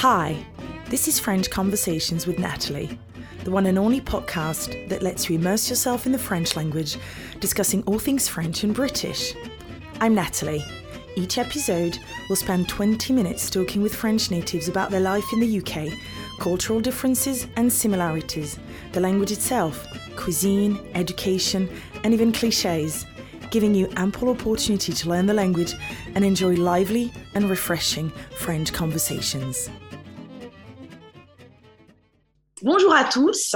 Hi, this is French Conversations with Natalie, the one and only podcast that lets you immerse yourself in the French language, discussing all things French and British. I'm Natalie. Each episode will spend 20 minutes talking with French natives about their life in the UK, cultural differences and similarities, the language itself, cuisine, education, and even cliches, giving you ample opportunity to learn the language and enjoy lively and refreshing French conversations. Bonjour à tous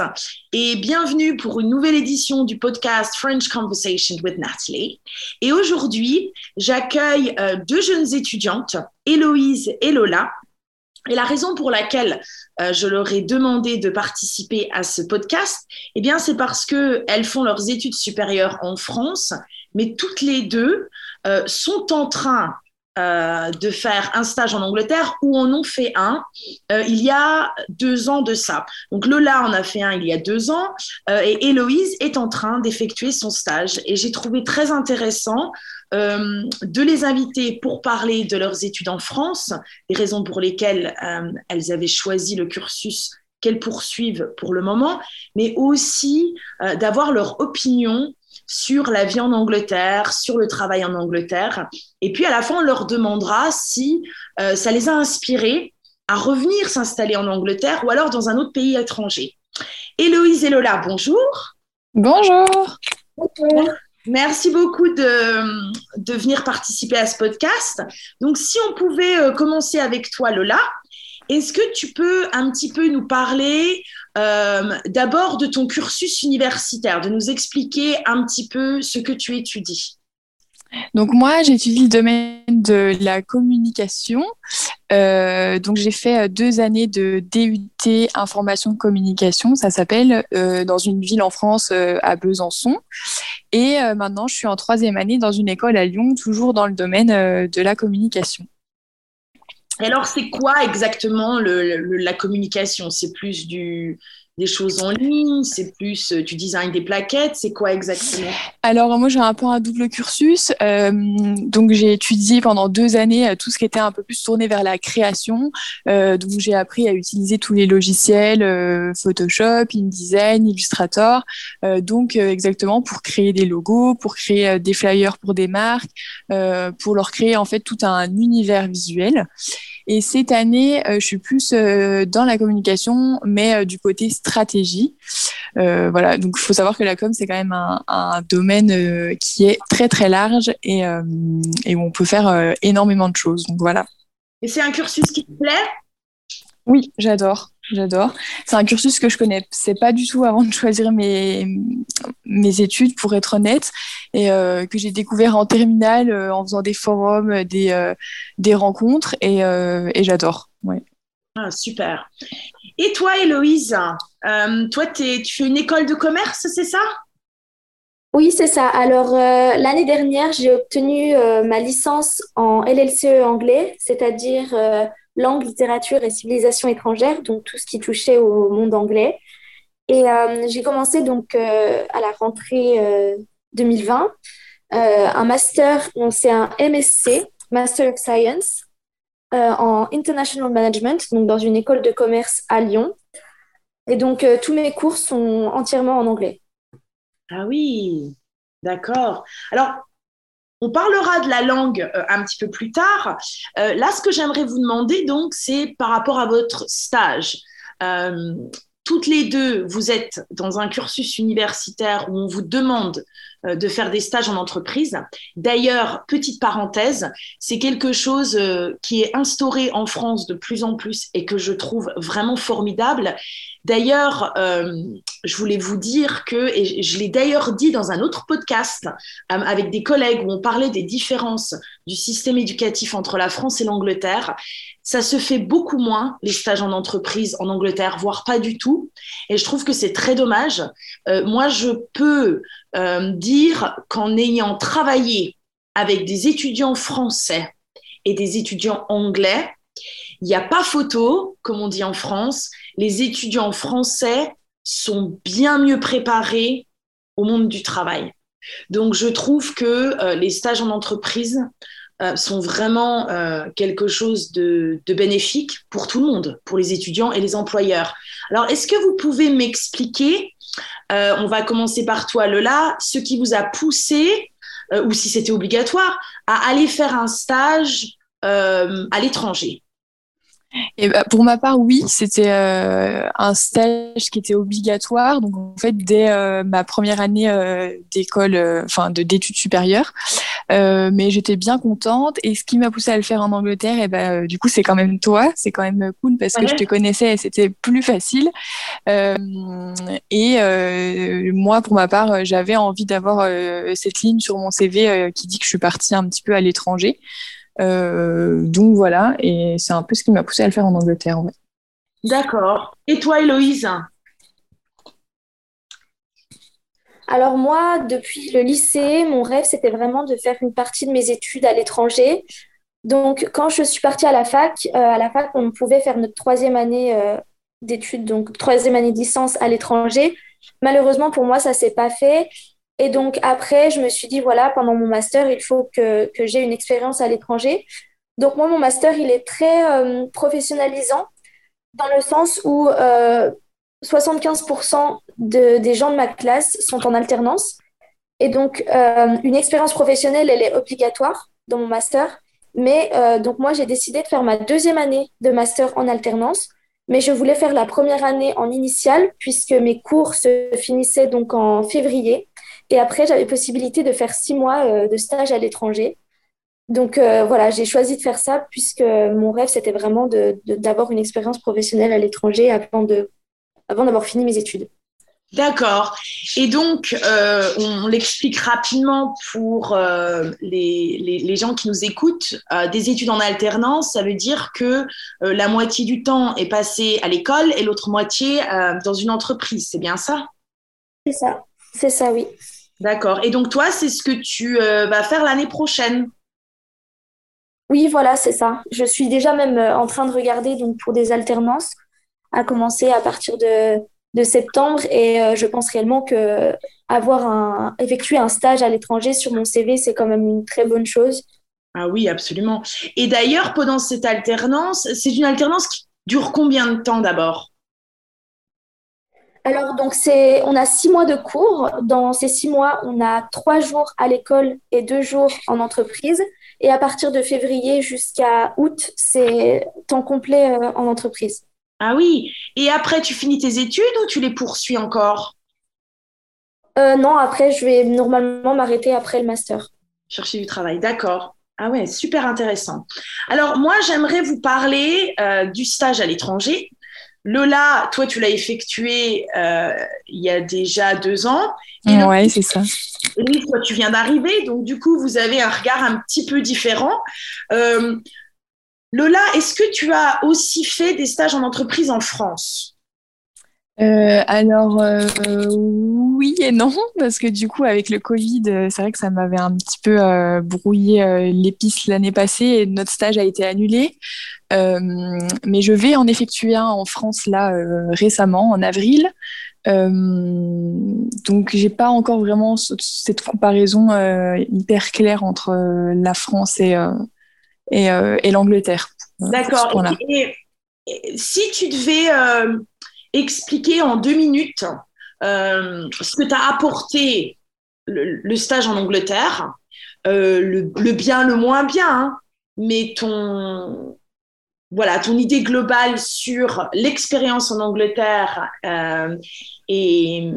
et bienvenue pour une nouvelle édition du podcast French Conversation with Natalie. Et aujourd'hui, j'accueille euh, deux jeunes étudiantes, Héloïse et Lola. Et la raison pour laquelle euh, je leur ai demandé de participer à ce podcast, eh bien, c'est parce qu'elles font leurs études supérieures en France, mais toutes les deux euh, sont en train euh, de faire un stage en Angleterre où on en fait un euh, il y a deux ans de ça. Donc Lola en a fait un il y a deux ans euh, et Héloïse est en train d'effectuer son stage. Et j'ai trouvé très intéressant de les inviter pour parler de leurs études en France, les raisons pour lesquelles elles avaient choisi le cursus qu'elles poursuivent pour le moment, mais aussi d'avoir leur opinion sur la vie en Angleterre, sur le travail en Angleterre. Et puis à la fin, on leur demandera si euh, ça les a inspirés à revenir s'installer en Angleterre ou alors dans un autre pays étranger. Héloïse et Lola, bonjour. Bonjour. Merci beaucoup de, de, venir participer à ce podcast. Donc, si on pouvait euh, commencer avec toi, Lola, est-ce que tu peux un petit peu nous parler euh, d'abord de ton cursus universitaire, de nous expliquer un petit peu ce que tu étudies? Donc moi, j'étudie le domaine de la communication. Euh, donc j'ai fait euh, deux années de DUT information communication, ça s'appelle, dans une ville en France à Besançon. Et maintenant, je suis en troisième année dans une école à Lyon, toujours dans le domaine de la communication alors, c'est quoi exactement la communication? C'est plus du, des choses en ligne C'est plus euh, tu design des plaquettes C'est quoi exactement? Alors, moi, j'ai un peu un double cursus. Euh, donc, j'ai étudié pendant deux années euh, tout ce qui était un peu plus tourné vers la création. donc, j'ai appris à utiliser tous les logiciels Photoshop, InDesign, Illustrator. donc, exactement pour créer des logos, pour créer des flyers pour des marques, pour leur créer en fait tout un univers visuel. Et cette année, je suis plus dans la communication, mais du côté stratégie. Euh, voilà, donc il faut savoir que la com, c'est quand même un, domaine euh, qui est très très large et, euh, et où on peut faire énormément de choses. Donc voilà. Et c'est un cursus qui te plaît? Oui, j'adore. J'adore. C'est un cursus que je connais. C'est pas du tout avant de choisir mes, mes études, pour être honnête, et que j'ai découvert en terminale en faisant des forums, des, des rencontres, et, et j'adore. Ouais. Ah, super. Et toi, Héloïse, euh, toi, tu fais une école de commerce, c'est ça? Oui, c'est ça. Alors, euh, l'année dernière, j'ai obtenu euh, ma licence en LLCE anglais, c'est-à-dire langue, littérature et civilisation étrangère, donc tout ce qui touchait au monde anglais. Et j'ai commencé donc à la rentrée 2020 un master, c'est un MSc, Master of Science, euh, en International Management, donc dans une école de commerce à Lyon. Et donc, euh, tous mes cours sont entièrement en anglais. Ah oui, d'accord. Alors, on parlera de la langue euh, un petit peu plus tard. là, ce que j'aimerais vous demander, donc, c'est par rapport à votre stage. toutes les deux, vous êtes dans un cursus universitaire où on vous demande euh, de faire des stages en entreprise. D'ailleurs, petite parenthèse, c'est quelque chose euh, qui est instauré en France de plus en plus et que je trouve vraiment formidable. D'ailleurs, euh, je voulais vous dire que, et je l'ai d'ailleurs dit dans un autre podcast avec des collègues où on parlait des différences du système éducatif entre la France et l'Angleterre, ça se fait beaucoup moins, les stages en entreprise en Angleterre, voire pas du tout. Et je trouve que c'est très dommage. moi, je peux euh, dire qu'en ayant travaillé avec des étudiants français et des étudiants anglais, il n'y a pas photo, comme on dit en France. Les étudiants français sont bien mieux préparés au monde du travail. Donc, je trouve que euh, les stages en entreprise sont vraiment quelque chose de, bénéfique pour tout le monde, pour les étudiants et les employeurs. Alors, est-ce que vous pouvez m'expliquer, on va commencer par toi, Lola, ce qui vous a poussé, ou si c'était obligatoire, à aller faire un stage à l'étranger? Et bah, pour ma part, oui, c'était euh, un stage qui était obligatoire. Donc en fait, dès euh, ma première année euh, d'école, enfin de d'études supérieures, mais j'étais bien contente. Et ce qui m'a poussée à le faire en Angleterre, et ben du coup, c'est quand même toi. C'est quand même cool parce que je te connaissais et c'était plus facile. et moi, pour ma part, j'avais envie d'avoir cette ligne sur mon CV qui dit que je suis partie un petit peu à l'étranger. Euh, donc voilà, et c'est un peu ce qui m'a poussé à le faire en Angleterre. D'accord. Et toi, Héloïse? Alors moi, depuis le lycée, mon rêve, c'était vraiment de faire une partie de mes études à l'étranger. Donc quand je suis partie à la fac, euh, à la fac, on pouvait faire notre troisième année euh, d'études, donc troisième année de licence à l'étranger. Malheureusement, pour moi, ça s'est pas fait. Et donc après, je me suis dit, voilà, pendant mon master, il faut que, que j'ai une expérience à l'étranger. Donc moi, mon master, il est très euh, professionnalisant dans le sens où euh, 75% de, des gens de ma classe sont en alternance. Et donc, euh, une expérience professionnelle, elle est obligatoire dans mon master. Mais euh, donc moi, j'ai décidé de faire ma deuxième année de master en alternance. Mais je voulais faire la première année en initiale puisque mes cours se finissaient donc en février. Et après, j'avais possibilité de faire six mois euh, de stage à l'étranger. Donc euh, voilà, j'ai choisi de faire ça puisque mon rêve, c'était vraiment d'avoir une expérience professionnelle à l'étranger avant avant d'avoir fini mes études. D'accord. Et donc, euh, on, l'explique rapidement pour les, les, les, gens qui nous écoutent. des études en alternance, ça veut dire que la moitié du temps est passé à l'école et l'autre moitié dans une entreprise. C'est bien ça? C'est ça. C'est ça, oui. D'accord. Et donc, toi, c'est ce que tu euh, vas faire l'année prochaine Oui, voilà, c'est ça. Je suis déjà même euh, en train de regarder donc, pour des alternances, à commencer à partir de, de septembre. Et euh, je pense réellement que avoir un, effectuer un stage à l'étranger sur mon CV, c'est quand même une très bonne chose. Ah oui, absolument. Et d'ailleurs, pendant cette alternance, c'est une alternance qui dure combien de temps d'abord? Alors, donc, c'est, on a six mois de cours. Dans ces six mois, on a trois jours à l'école et deux jours en entreprise. Et à partir de février jusqu'à août, c'est temps complet euh, en entreprise. Ah oui. Et après, tu finis tes études ou tu les poursuis encore? Euh, Non, après, je vais normalement m'arrêter après le master. Chercher du travail, d'accord. Ah ouais, super intéressant. Alors moi, j'aimerais vous parler euh, du stage à l'étranger. Lola, toi, tu l'as effectué euh, il y a déjà deux ans. Oui, c'est ça. Oui, toi, tu viens d'arriver, donc du coup, vous avez un regard un petit peu différent. Euh, Lola, est-ce que tu as aussi fait des stages en entreprise en France? Euh, alors oui et non parce que du coup avec le Covid c'est vrai que ça m'avait un petit peu brouillé l'épice l'année passée et notre stage a été annulé euh, mais je vais en effectuer un en France là euh, récemment, en avril. Euh, donc j'ai pas encore vraiment cette comparaison hyper claire entre la France et, et, et l'Angleterre. D'accord. si tu devais expliquer en deux minutes ce que tu as apporté le, stage en Angleterre, le, le, bien, le moins bien, hein, mais ton, voilà, ton idée globale sur l'expérience en Angleterre. Euh, et,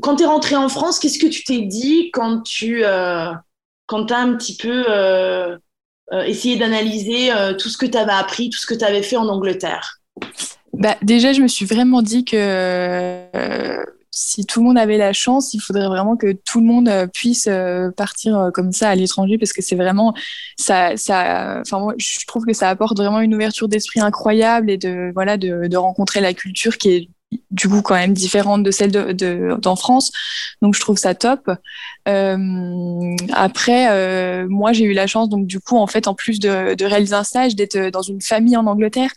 quand tu es rentré en France, qu'est-ce que tu t'es dit quand tu euh, quand as un petit peu euh, essayé d'analyser tout ce que tu avais appris, tout ce que tu avais fait en Angleterre? Bah, Déjà, je me suis vraiment dit que si tout le monde avait la chance, il faudrait vraiment que tout le monde euh, puisse euh, partir euh, comme ça à l'étranger parce que c'est vraiment ça ça moi je trouve que ça apporte vraiment une ouverture d'esprit incroyable et de voilà de, de rencontrer la culture qui est du coup quand même différente de celle d'en de, France. Donc je trouve ça top. Euh, après, euh, moi j'ai eu la chance donc du coup en fait en plus de, de réaliser un stage d'être dans une famille en Angleterre.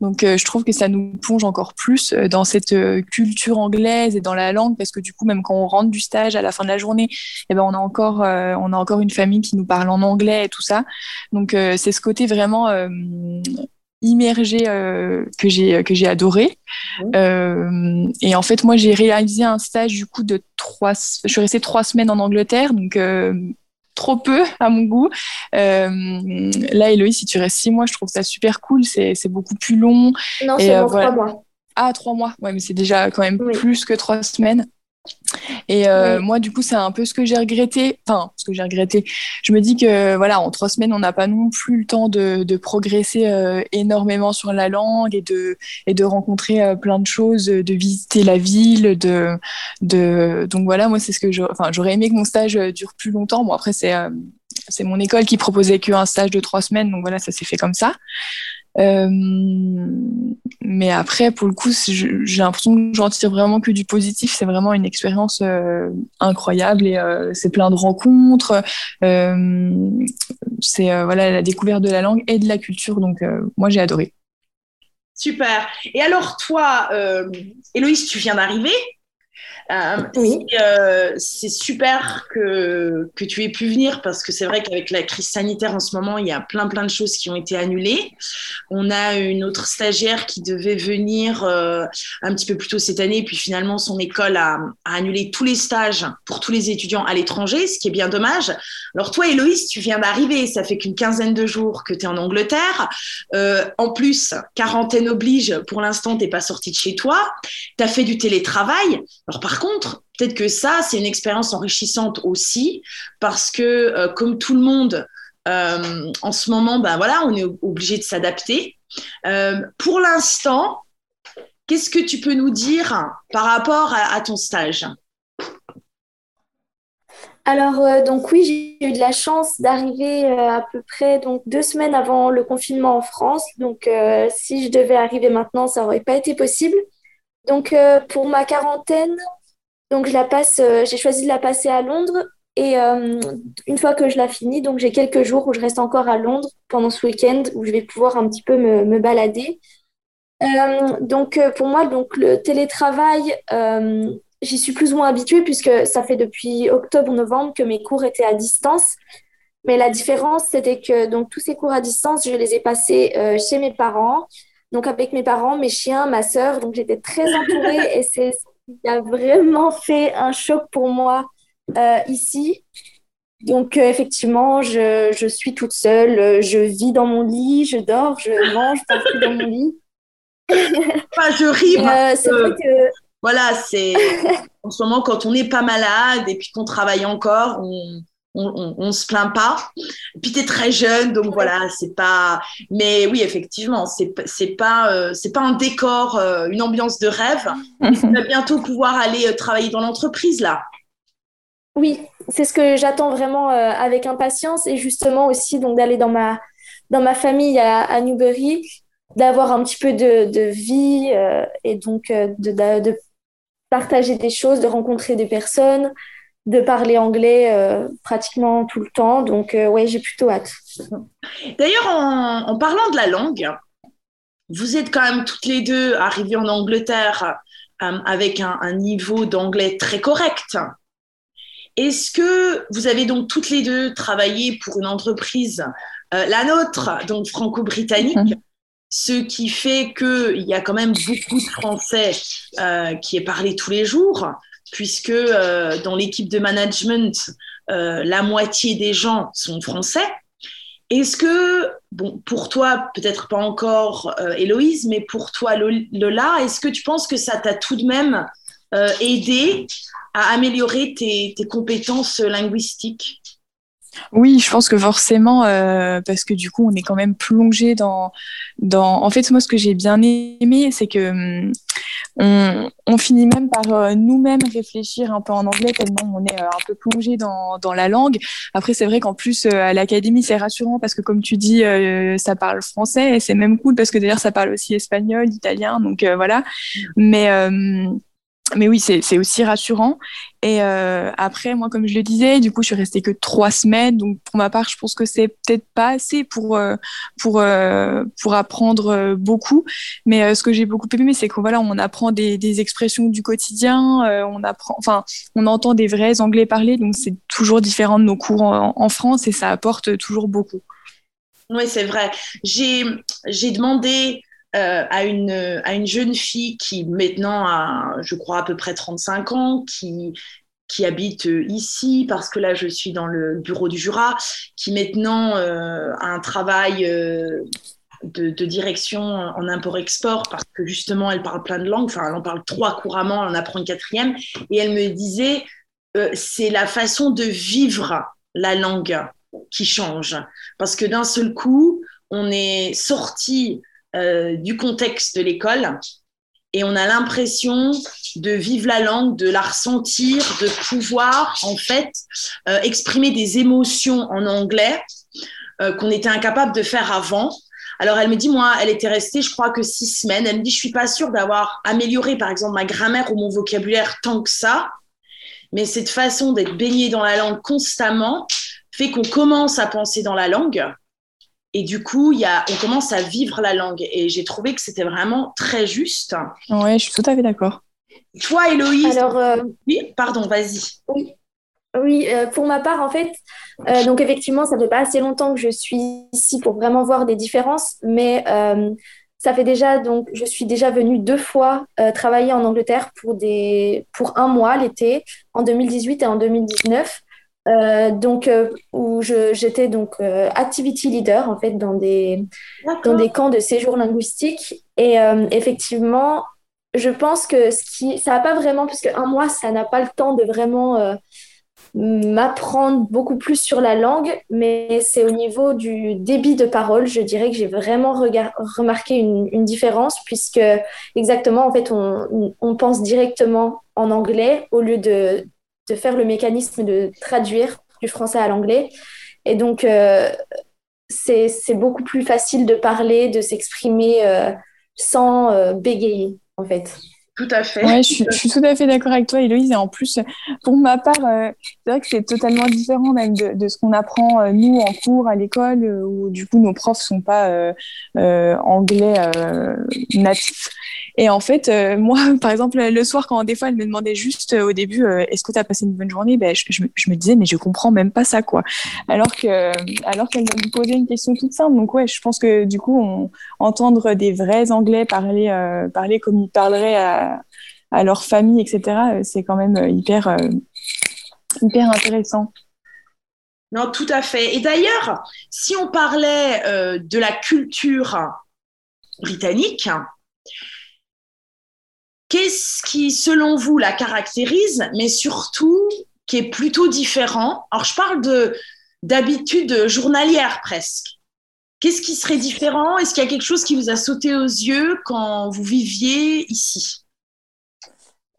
Donc euh, je trouve que ça nous plonge encore plus euh, dans cette culture anglaise et dans la langue parce que du coup même quand on rentre du stage à la fin de la journée, eh ben on a encore on a encore une famille qui nous parle en anglais et tout ça. Donc c'est ce côté vraiment immergé euh, que j'ai que j'ai adoré. Euh, et en fait, moi, j'ai réalisé un stage du coup de trois. Je suis restée trois semaines en Angleterre, donc euh, trop peu à mon goût. là, Héloïse, si tu restes six mois, je trouve ça super cool. C'est beaucoup plus long. Non, c'est trois mois. Ah, trois mois. Ouais, mais c'est déjà quand même plus que trois semaines. Et euh, moi, du coup, c'est un peu ce que j'ai regretté. Enfin, ce que j'ai regretté. Je me dis que, voilà, en trois semaines, on n'a pas non plus le temps de, de progresser euh, énormément sur la langue et de, et de rencontrer euh, plein de choses, de visiter la ville. De, de... Donc voilà, moi, c'est ce que j'aurais enfin, aimé que mon stage dure plus longtemps. Bon, après, c'est c'est mon école qui proposait qu'un stage de trois semaines. Donc voilà, ça s'est fait comme ça. Euh, mais après, pour le coup, j'ai l'impression que j'en tire vraiment que du positif. C'est vraiment une expérience euh, incroyable et euh, c'est plein de rencontres. c'est voilà la découverte de la langue et de la culture. Donc moi, j'ai adoré. Super. Et alors toi, Héloïse, tu viens d'arriver euh, oui. Euh, c'est super que, que tu aies pu venir parce que c'est vrai qu'avec la crise sanitaire en ce moment, il y a plein plein de choses qui ont été annulées. On a une autre stagiaire qui devait venir euh, un petit peu plus tôt cette année, puis finalement son école a, a, annulé tous les stages pour tous les étudiants à l'étranger, ce qui est bien dommage. Alors toi, Héloïse, tu viens d'arriver, ça fait qu'une quinzaine de jours que tu es en Angleterre. en plus, quarantaine oblige, pour l'instant, tu n'es pas sortie de chez toi. Tu as fait du télétravail. Alors par contre, peut-être que ça, c'est une expérience enrichissante aussi, parce que euh, comme tout le monde, euh, en ce moment, ben voilà, on est obligé de s'adapter. Euh, pour l'instant, qu'est-ce que tu peux nous dire par rapport à, ton stage? Alors, donc oui, j'ai eu de la chance d'arriver à peu près donc, deux semaines avant le confinement en France. Donc, si je devais arriver maintenant, ça n'aurait pas été possible. Donc, pour ma quarantaine, donc, je la passe, euh, j'ai choisi de la passer à Londres. Et euh, une fois que je la finis, donc j'ai quelques jours où je reste encore à Londres pendant ce week-end où je vais pouvoir un petit peu me, me balader. Euh, donc pour moi, donc le télétravail, j'y suis plus ou moins habituée puisque ça fait depuis octobre-novembre que mes cours étaient à distance. Mais la différence, c'était que donc tous ces cours à distance, je les ai passés chez mes parents, donc avec mes parents, mes chiens, ma sœur. Donc j'étais très entourée et c'est qui a vraiment fait un choc pour moi euh, ici. Donc, euh, effectivement, je, je, suis toute seule, je vis dans mon lit, je dors, je mange partout dans mon lit. Enfin, je ris. Euh, c'est vrai que. Voilà, c'est en ce moment, quand on n'est pas malade et puis qu'on travaille encore, on, on, on, se plaint pas. Puis tu es très jeune, donc voilà, c'est pas. Mais oui, effectivement, c'est pas euh, c'est pas un décor, euh, une ambiance de rêve. tu vas bientôt pouvoir aller euh, travailler dans l'entreprise là. Oui, c'est ce que j'attends vraiment avec impatience et justement aussi donc d'aller dans ma dans ma famille à, à Newbury, d'avoir un petit peu de, de vie et donc de, de, de partager des choses, de rencontrer des personnes de parler anglais euh, pratiquement tout le temps. Donc, euh, ouais, j'ai plutôt hâte. D'ailleurs, en, parlant de la langue, vous êtes quand même toutes les deux arrivées en Angleterre euh, avec un, niveau d'anglais très correct. Est-ce que vous avez donc toutes les deux travaillé pour une entreprise, la nôtre, donc franco-britannique, mhm. ce qui fait qu'il y a quand même beaucoup de français qui est parlé tous les jours puisque euh, dans l'équipe de management, euh, la moitié des gens sont français. Est-ce que, bon, pour toi, peut-être pas encore euh, Héloïse, mais pour toi Lola, est-ce que tu penses que ça t'a tout de même aidé à améliorer tes, compétences linguistiques? Oui, je pense que forcément, euh, parce que du coup, on est quand même plongé dans, dans. En fait, moi, ce que j'ai bien aimé, c'est que hum, on, on, finit même par euh, nous-mêmes réfléchir un peu en anglais tellement on est euh, un peu plongé dans, dans la langue. Après, c'est vrai qu'en plus à l'académie, c'est rassurant parce que comme tu dis, ça parle français et c'est même cool parce que d'ailleurs, ça parle aussi espagnol, italien, donc voilà. Mais mais oui, c'est aussi rassurant. Et euh, après, moi, comme je le disais, du coup, je suis restée que trois semaines. Donc, pour ma part, je pense que c'est peut-être pas assez pour euh, pour euh, pour apprendre beaucoup. Mais ce que j'ai beaucoup aimé, c'est qu'on on apprend des, expressions du quotidien. on apprend, enfin, on entend des vrais anglais parler. Donc, c'est toujours différent de nos cours en, en France et ça apporte toujours beaucoup. Oui, c'est vrai. J'ai demandé euh, à, une, à une jeune fille qui maintenant a, je crois, à peu près 35 ans, qui, qui habite euh, ici parce que là, je suis dans le bureau du Jura, qui maintenant euh, a un travail de, de, direction en import-export parce que justement, elle parle plein de langues, enfin, elle en parle trois couramment, elle en apprend une quatrième, et elle me disait, c'est la façon de vivre la langue qui change. Parce que d'un seul coup, on est sorti euh, du contexte de l'école et on a l'impression de vivre la langue, de la ressentir, de pouvoir en fait euh, exprimer des émotions en anglais euh, qu'on était incapable de faire avant. Alors elle me dit, moi, elle était restée, je crois que six semaines. Elle me dit, je suis pas sûre d'avoir amélioré, par exemple, ma grammaire ou mon vocabulaire tant que ça, mais cette façon d'être baignée dans la langue constamment fait qu'on commence à penser dans la langue et du coup, y a, on commence à vivre la langue. Et j'ai trouvé que c'était vraiment très juste. Oui, je suis tout à fait d'accord. Toi, Héloïse Alors, euh, Oui, pardon, vas-y. Oui, oui euh, pour ma part, en fait, euh, donc effectivement, ça fait pas assez longtemps que je suis ici pour vraiment voir des différences, mais ça fait déjà, donc, je suis déjà venue deux fois travailler en Angleterre pour, des, pour un mois l'été, en 2018 et en 2019. Euh, donc euh, où j'étais donc euh, activity leader en fait dans des dans des camps de séjour linguistique. Et effectivement je pense que ce qui ça n'a pas vraiment parce qu'un mois ça n'a pas le temps de vraiment m'apprendre beaucoup plus sur la langue mais c'est au niveau du débit de parole. Je dirais que j'ai vraiment remarqué une, une, différence puisque exactement en fait on, on pense directement en anglais au lieu de de faire le mécanisme de traduire du français à l'anglais. Et donc, euh, c'est beaucoup plus facile de parler, de s'exprimer euh, sans euh, bégayer, en fait. Tout à fait. Ouais, je, suis, tout à fait d'accord avec toi, Héloïse. Et en plus, pour ma part, c'est vrai que c'est totalement différent même de, ce qu'on apprend, nous, en cours, à l'école, où du coup, nos profs sont pas anglais natifs. Et en fait, euh, moi, par exemple, le soir, quand des fois, elle me demandait juste euh, au début, euh, est-ce que tu as passé une bonne journée? Ben, je, je, me disais, mais je comprends même pas ça, quoi. Alors que, alors qu'elle me posait une question toute simple. Donc, ouais, je pense que du coup, entendre des vrais Anglais parler, parler comme ils parleraient à, à leur famille, etc., c'est quand même hyper, hyper intéressant. Non, tout à fait. Et d'ailleurs, si on parlait de la culture britannique, Qu'est-ce qui, selon vous, la caractérise, mais surtout qui est plutôt différent? Alors, je parle de d'habitude journalière presque. Qu'est-ce qui serait différent? Est-ce qu'il y a quelque chose qui vous a sauté aux yeux quand vous viviez ici?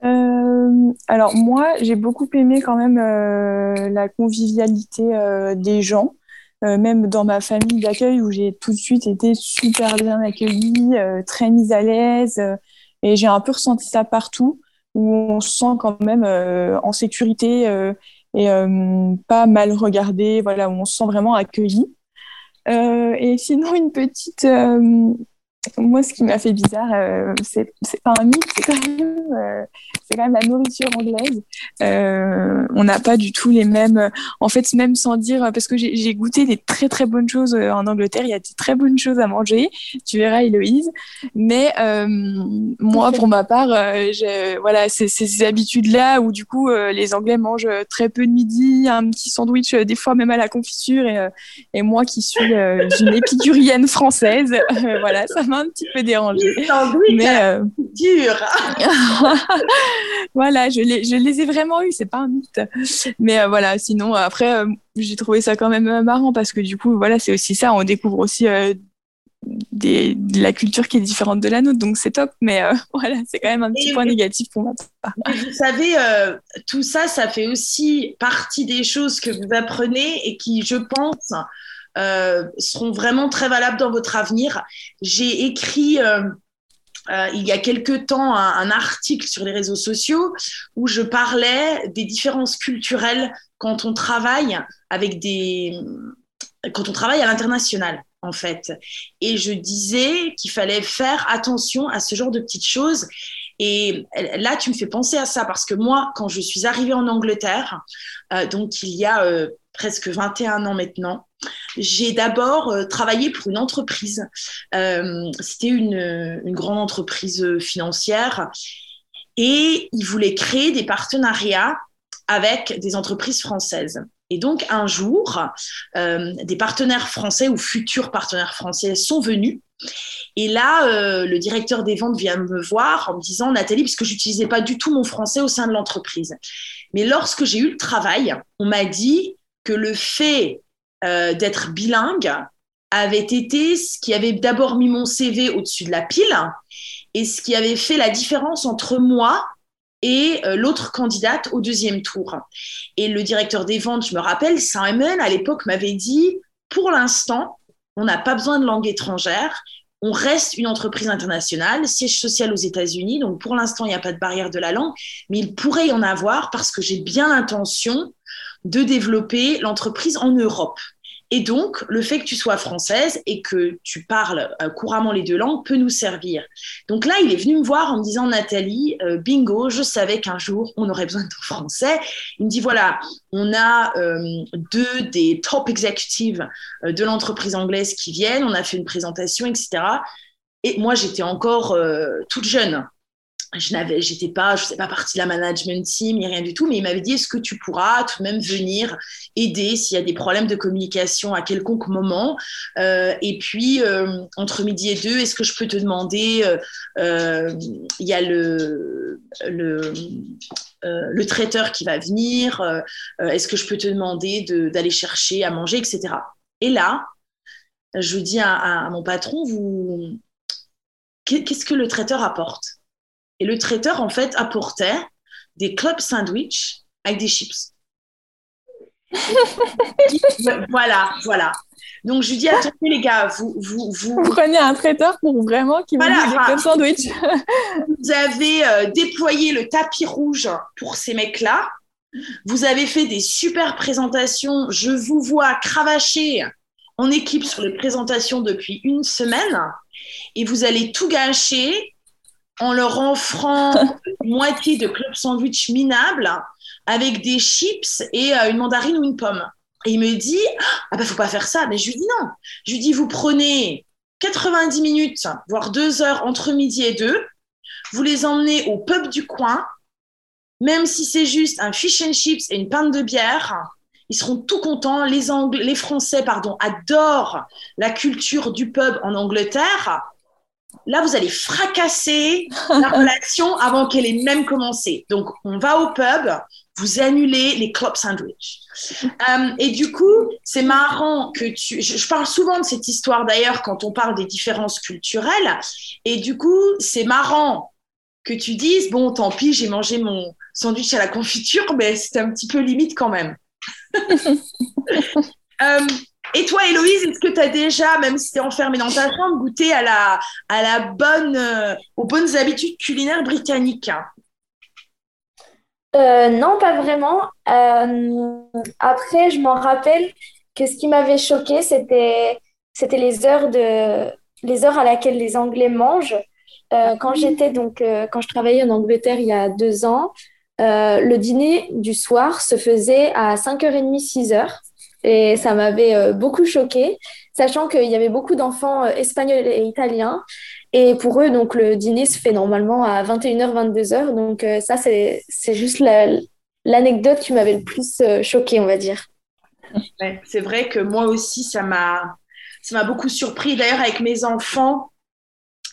Euh, alors moi, j'ai beaucoup aimé quand même euh, la convivialité euh, des gens, même dans ma famille d'accueil où j'ai tout de suite été super bien accueillie, très mise à l'aise. Et j'ai un peu ressenti ça partout, où on se sent quand même euh, en sécurité euh, et euh, pas mal regardé, voilà, où on se sent vraiment accueilli. et sinon, une petite moi, ce qui m'a fait bizarre, euh, c'est pas un mythe, c'est quand, même, euh, quand même la nourriture anglaise. Euh, on n'a pas du tout les mêmes. En fait, même sans dire, parce que j'ai goûté des très très bonnes choses euh, en Angleterre, il y a des très bonnes choses à manger. Tu verras, Héloïse. Mais euh, moi, pour ma part, voilà, c'est ces habitudes-là où du coup, les Anglais mangent très peu de midi, un petit sandwich, des fois même à la confiture. Et, et moi, qui suis une épicurienne française, voilà, ça m'a un petit peu dérangée. mais euh... dur. voilà, je les, je les ai vraiment eus, c'est pas un mythe. Mais euh, voilà, sinon après, euh, j'ai trouvé ça quand même marrant parce que du coup, voilà, c'est aussi ça, on découvre aussi des, de la culture qui est différente de la nôtre, donc c'est top, mais voilà, c'est quand même un petit point négatif pour moi. Vous savez, tout ça, ça fait aussi partie des choses que vous apprenez et qui, je pense, euh, seront vraiment très valables dans votre avenir. J'ai écrit euh, euh, il y a quelque temps un, article sur les réseaux sociaux où je parlais des différences culturelles quand on travaille avec des quand on travaille à l'international en fait et je disais qu'il fallait faire attention à ce genre de petites choses et là tu me fais penser à ça parce que moi quand je suis arrivée en Angleterre donc il y a presque 21 ans maintenant j'ai d'abord euh, travaillé pour une entreprise. Euh, C'était une, grande entreprise financière et ils voulaient créer des partenariats avec des entreprises françaises. Et donc, un jour, euh, des partenaires français ou futurs partenaires français sont venus. Et là, euh, le directeur des ventes vient me voir en me disant, Nathalie, puisque j'utilisais pas du tout mon français au sein de l'entreprise. Mais lorsque j'ai eu le travail, on m'a dit que le fait euh, d'être bilingue avait été ce qui avait d'abord mis mon CV au-dessus de la pile et ce qui avait fait la différence entre moi et euh, l'autre candidate au deuxième tour. Et le directeur des ventes, je me rappelle, Simon, à l'époque, m'avait dit, pour l'instant, on n'a pas besoin de langue étrangère, on reste une entreprise internationale, siège social aux États-Unis, donc pour l'instant, il n'y a pas de barrière de la langue, mais il pourrait y en avoir parce que j'ai bien l'intention de développer l'entreprise en Europe. Et donc, le fait que tu sois française et que tu parles euh, couramment les deux langues peut nous servir. Donc là, il est venu me voir en me disant, Nathalie, euh, bingo, je savais qu'un jour, on aurait besoin de français. Il me dit, voilà, on a euh, deux des top executives de l'entreprise anglaise qui viennent, on a fait une présentation, etc. Et moi, j'étais encore toute jeune je n'avais, j'étais pas, je pas partie de la management team ni rien du tout, mais il m'avait dit est-ce que tu pourras tout de même venir aider s'il y a des problèmes de communication à quelconque moment? Euh, Et puis euh, entre midi et deux, est-ce que je peux te demander euh, Il y a le le, le traiteur qui va venir. est-ce que je peux te demander d'aller chercher à manger, etc. Et là, je dis à, à mon patron vous qu'est-ce que le traiteur apporte? Et le traiteur, en fait, apportait des club sandwich avec des chips. voilà, voilà. Donc, je lui dis, attendez les gars, vous... Vous, vous... prenez un traiteur pour vraiment qu'il voilà, vous des club sandwich. vous avez euh, déployé le tapis rouge pour ces mecs-là. Vous avez fait des super présentations. Je vous vois cravacher en équipe sur les présentations depuis une semaine. Et vous allez tout gâcher en leur offrant moitié de club sandwich minable avec des chips et euh, une mandarine ou une pomme. Et il me dit Ah ben, faut pas faire ça. Mais je lui dis non. Je lui dis Vous prenez 90 minutes, voire deux heures entre midi et deux, vous les emmenez au pub du coin, même si c'est juste un fish and chips et une pinte de bière. Ils seront tout contents. Les, Anglais, les Français pardon, adorent la culture du pub en Angleterre là, vous allez fracasser la relation avant qu'elle ait même commencé. Donc, on va au pub, vous annulez les club sandwich. Euh, et du coup, c'est marrant que tu. Je, parle souvent de cette histoire d'ailleurs quand on parle des différences culturelles. Et du coup, c'est marrant que tu dises bon, tant pis, j'ai mangé mon sandwich à la confiture, mais c'était un petit peu limite quand même. euh, et toi, Héloïse, est-ce que tu as déjà, même si tu es enfermée dans ta chambre, goûté à la, à la bonne, euh, aux bonnes habitudes culinaires britanniques? Euh, Non, pas vraiment. Euh, après, je m'en rappelle que ce qui m'avait choqué, c'était, les heures les heures à laquelle les Anglais mangent. quand donc, quand je travaillais en Angleterre il y a deux ans, le dîner du soir se faisait à 5h30, 6h. Et ça m'avait euh, beaucoup choqué, sachant qu'il y avait beaucoup d'enfants euh, espagnols et italiens. Et pour eux, donc, le dîner se fait normalement à 21h, 22h. Donc, euh, ça, c'est juste l'anecdote qui m'avait le plus choqué, on va dire. c'est vrai que moi aussi, ça m'a beaucoup surpris. D'ailleurs, avec mes enfants,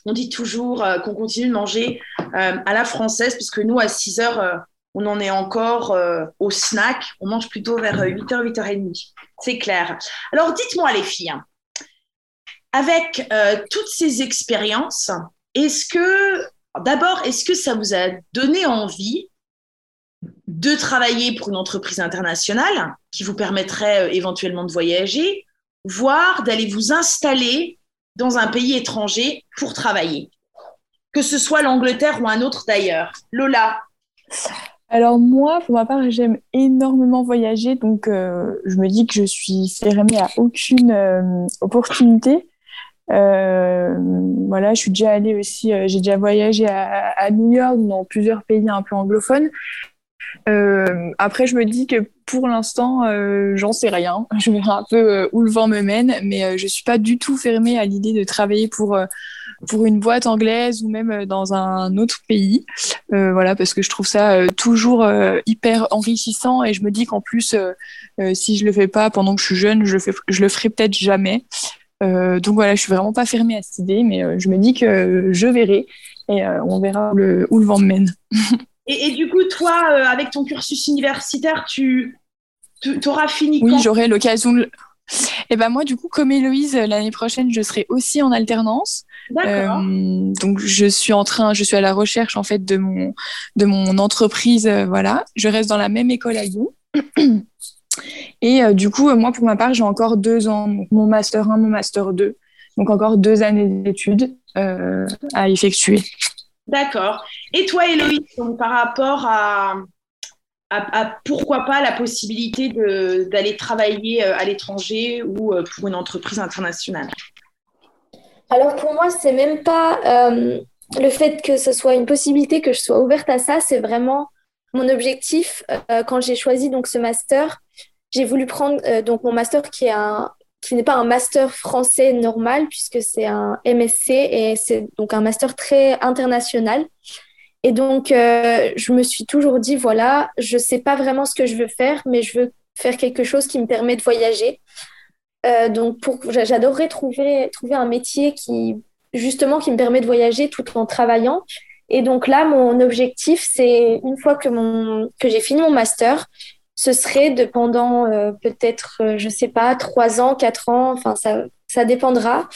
on dit toujours qu'on continue de manger à la française, puisque nous, à 6 heures, on en est encore au snack. On mange plutôt vers 8h, 8h30. C'est clair. Alors, dites-moi, les filles, avec toutes ces expériences, est-ce que, d'abord, est-ce que ça vous a donné envie de travailler pour une entreprise internationale qui vous permettrait euh, éventuellement de voyager, voire d'aller vous installer dans un pays étranger pour travailler, que ce soit l'Angleterre ou un autre d'ailleurs. Lola alors moi, pour ma part, j'aime énormément voyager, donc euh, je me dis que je suis fermée à aucune euh, opportunité. voilà, je suis déjà allée aussi, j'ai déjà voyagé à, New York, dans plusieurs pays un peu anglophones. Euh, après, je me dis que pour l'instant, euh, j'en sais rien. Je verrai un peu euh, où le vent me mène, mais je suis pas du tout fermée à l'idée de travailler pour pour une boîte anglaise ou même dans un autre pays. voilà, parce que je trouve ça toujours hyper enrichissant et je me dis qu'en plus, si je le fais pas pendant que je suis jeune, je le fais, je le ferai peut-être jamais. donc voilà, je suis vraiment pas fermée à cette idée, mais je me dis que je verrai et on verra où le vent me mène. Et, du coup, toi, euh, avec ton cursus universitaire, tu auras fini Oui, j'aurai l'occasion de... Et eh ben moi, du coup, comme Héloïse, l'année prochaine, je serai aussi en alternance. D'accord. Euh, donc, je suis en train, je suis à la recherche en fait de mon de mon entreprise. Euh, voilà, je reste dans la même école à vous. Et du coup, moi, pour ma part, j'ai encore deux ans, mon master 1, mon master 2. Donc, encore deux années d'études à effectuer. D'accord. Et toi, Héloïse, par rapport à, pourquoi pas la possibilité d'aller travailler euh, à l'étranger ou euh, pour une entreprise internationale? Alors pour moi, c'est même pas euh, le fait que ce soit une possibilité que je sois ouverte à ça, c'est vraiment mon objectif. quand j'ai choisi donc ce master, j'ai voulu prendre donc mon master qui est un, qui n'est pas un master français normal puisque c'est un MSc et c'est donc un master très international. Et donc, euh, je me suis toujours dit, voilà, je ne sais pas vraiment ce que je veux faire, mais je veux faire quelque chose qui me permet de voyager. Euh, donc, pour, j'adorerais trouver, trouver un métier qui, justement, qui me permet de voyager tout en travaillant. Et donc là, mon objectif, c'est une fois que, mon, que j'ai fini mon master, ce serait de pendant euh, peut-être, euh, je sais pas, trois ans, quatre ans, enfin ça, ça dépendra,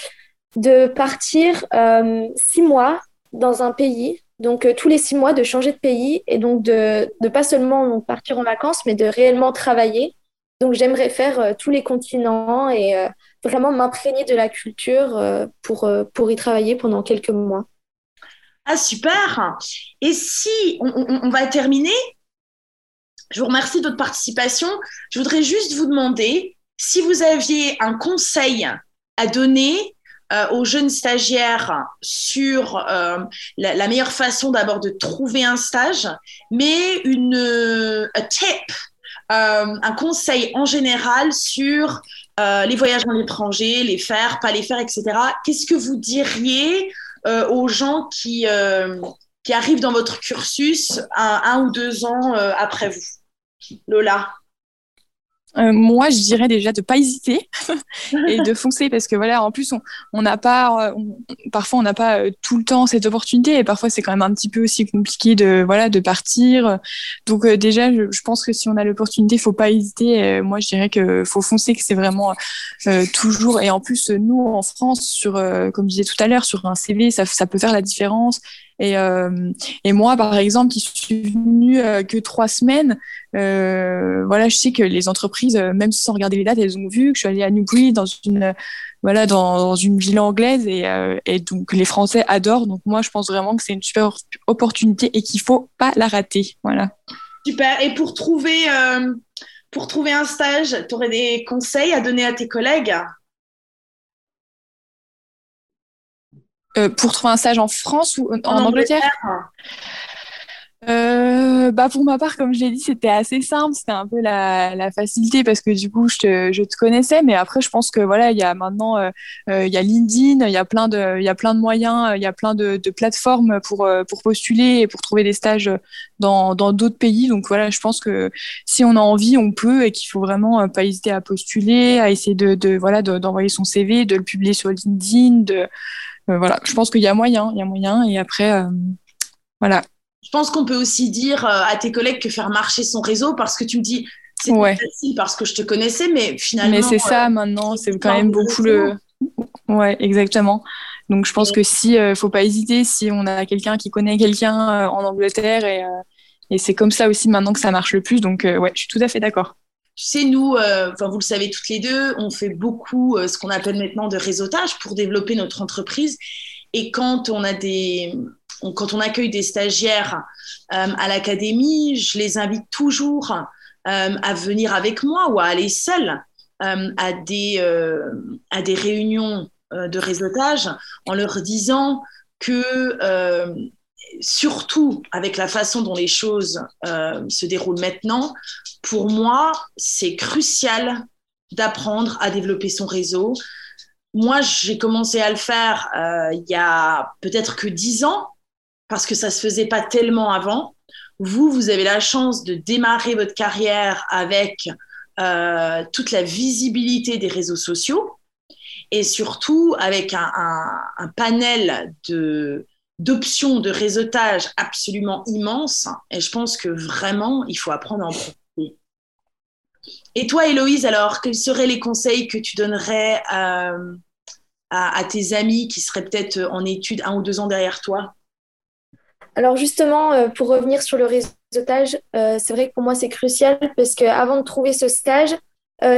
de partir euh, six mois dans un pays. Donc tous les six mois de changer de pays et donc de, de pas seulement partir en vacances, mais de réellement travailler. Donc j'aimerais faire tous les continents et vraiment m'imprégner de la culture pour, pour y travailler pendant quelques mois. Ah super Et si on, on va terminer je vous remercie de votre participation. Je voudrais juste vous demander si vous aviez un conseil à donner euh, aux jeunes stagiaires sur euh, la, meilleure façon d'abord de trouver un stage, mais une euh, tip, un conseil en général sur les voyages à l'étranger, les faire, pas les faire, etc. Qu'est-ce que vous diriez aux gens qui, qui arrivent dans votre cursus un ou deux ans après vous Lola euh, moi, je dirais déjà de pas hésiter et de foncer parce que voilà, en plus, on n'a pas, euh, parfois, on n'a pas euh, tout le temps cette opportunité et parfois, c'est quand même un petit peu aussi compliqué de voilà de partir. Donc déjà, je, pense que si on a l'opportunité, faut pas hésiter. moi, je dirais que faut foncer, que c'est vraiment toujours. Et en plus, nous en France, sur comme je disais tout à l'heure, sur un CV, ça peut faire la différence. Et, euh, et moi, par exemple, qui suis venue euh, que trois semaines, euh, voilà, je sais que les entreprises, même sans regarder les dates, elles ont vu que je suis allée à Newbury dans une voilà dans, une ville anglaise et, et, donc les Français adorent. Donc moi, je pense vraiment que c'est une super opportunité et qu'il faut pas la rater. Voilà. Super. Et pour trouver pour trouver un stage, tu aurais des conseils à donner à tes collègues? Euh, pour trouver un stage en France ou en, Angleterre, euh, bah pour ma part, comme je l'ai dit, c'était assez simple. C'était un peu la, la, facilité parce que du coup, je te, je te connaissais. Mais après, je pense que voilà, il y a maintenant, euh, euh il y a LinkedIn, il y a plein de, il y a plein de moyens, il y a plein de, de plateformes pour pour postuler et pour trouver des stages dans dans d'autres pays. Donc voilà, je pense que si on a envie, on peut et qu'il faut vraiment pas hésiter à postuler, à essayer de, de voilà d'envoyer son CV, de le publier sur LinkedIn, de voilà, je pense qu'il y a moyen, il y a moyen. Et après, voilà. Je pense qu'on peut aussi dire à tes collègues que faire marcher son réseau parce que tu me dis c'est ouais. facile parce que je te connaissais, mais finalement. Mais c'est ça maintenant, c'est quand même beaucoup le. Ouais, exactement. Donc je pense que si ne faut pas hésiter si on a quelqu'un qui connaît quelqu'un en Angleterre et, et c'est comme ça aussi maintenant que ça marche le plus. Donc ouais, je suis tout à fait d'accord. Tu sais, nous, euh, vous le savez toutes les deux, on fait beaucoup euh, ce qu'on appelle maintenant de réseautage pour développer notre entreprise. Et quand on a des, quand on accueille des stagiaires euh, à l'académie, je les invite toujours à venir avec moi ou à aller seuls à des, à des réunions de réseautage en leur disant que surtout avec la façon dont les choses se déroulent maintenant, pour moi, c'est crucial d'apprendre à développer son réseau. Moi, j'ai commencé à le faire euh, il y a peut-être que dix ans, parce que ça se faisait pas tellement avant. Vous, vous avez la chance de démarrer votre carrière avec euh, toute la visibilité des réseaux sociaux et surtout avec un panel de, d'options de réseautage absolument immense. Et je pense que vraiment, il faut apprendre à en profiter. Et toi, Héloïse, alors, quels seraient les conseils que tu donnerais euh, à, tes amis qui seraient peut-être en études un ou deux ans derrière toi? Alors justement, euh, pour revenir sur le réseautage, euh, c'est vrai que pour moi, c'est crucial parce qu'avant de trouver ce stage,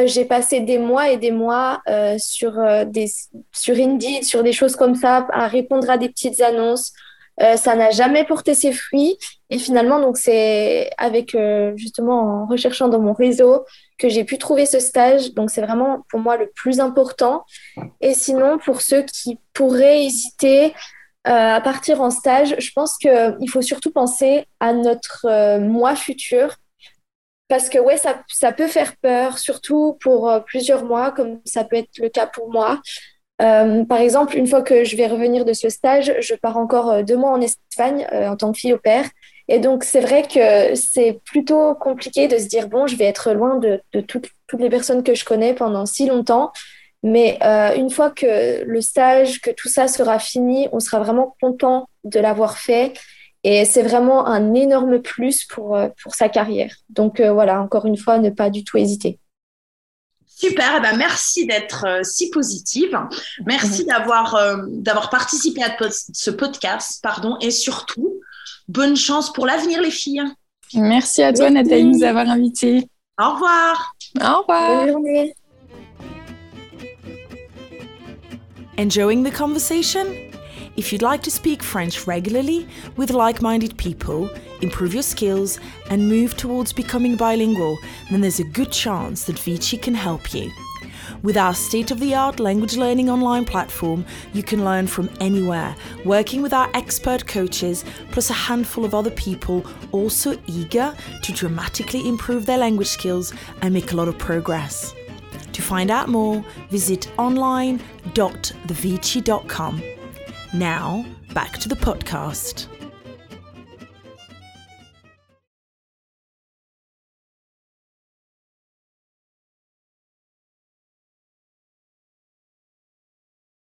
j'ai passé des mois et des mois sur, des, sur Indeed, sur des choses comme ça, à répondre à des petites annonces, euh, ça n'a jamais porté ses fruits. Et finalement, donc c'est avec euh, justement en recherchant dans mon réseau que j'ai pu trouver ce stage. Donc c'est vraiment pour moi le plus important. Et sinon, pour ceux qui pourraient hésiter euh, à partir en stage, je pense qu'il faut surtout penser à notre moi futur. Parce que ouais, ça, ça peut faire peur, surtout pour plusieurs mois, comme ça peut être le cas pour moi. Euh, par exemple, une fois que je vais revenir de ce stage, je pars encore euh, deux mois en Espagne euh, en tant que fille au père. Et donc, c'est vrai que c'est plutôt compliqué de se dire, bon, je vais être loin de, toutes, les personnes que je connais pendant si longtemps. Mais une fois que le stage, que tout ça sera fini, on sera vraiment content de l'avoir fait. Et c'est vraiment un énorme plus pour, pour sa carrière. Donc voilà, encore une fois, ne pas du tout hésiter. Super, eh ben merci d'être euh, si positive. Merci d'avoir euh, d'avoir participé à ce podcast, pardon, et surtout bonne chance pour l'avenir les filles. Merci à toi Nathalie de nous avoir invités. Au revoir. Au revoir. Bonne journée. Enjoying the conversation? If you'd like to speak French regularly with like minded people, improve your skills, and move towards becoming bilingual, then there's a good chance that Vici can help you. With our state of the art language learning online platform, you can learn from anywhere, working with our expert coaches, plus a handful of other people also eager to dramatically improve their language skills and make a lot of progress. To find out more, visit online.thevici.com. Now, back to the podcast.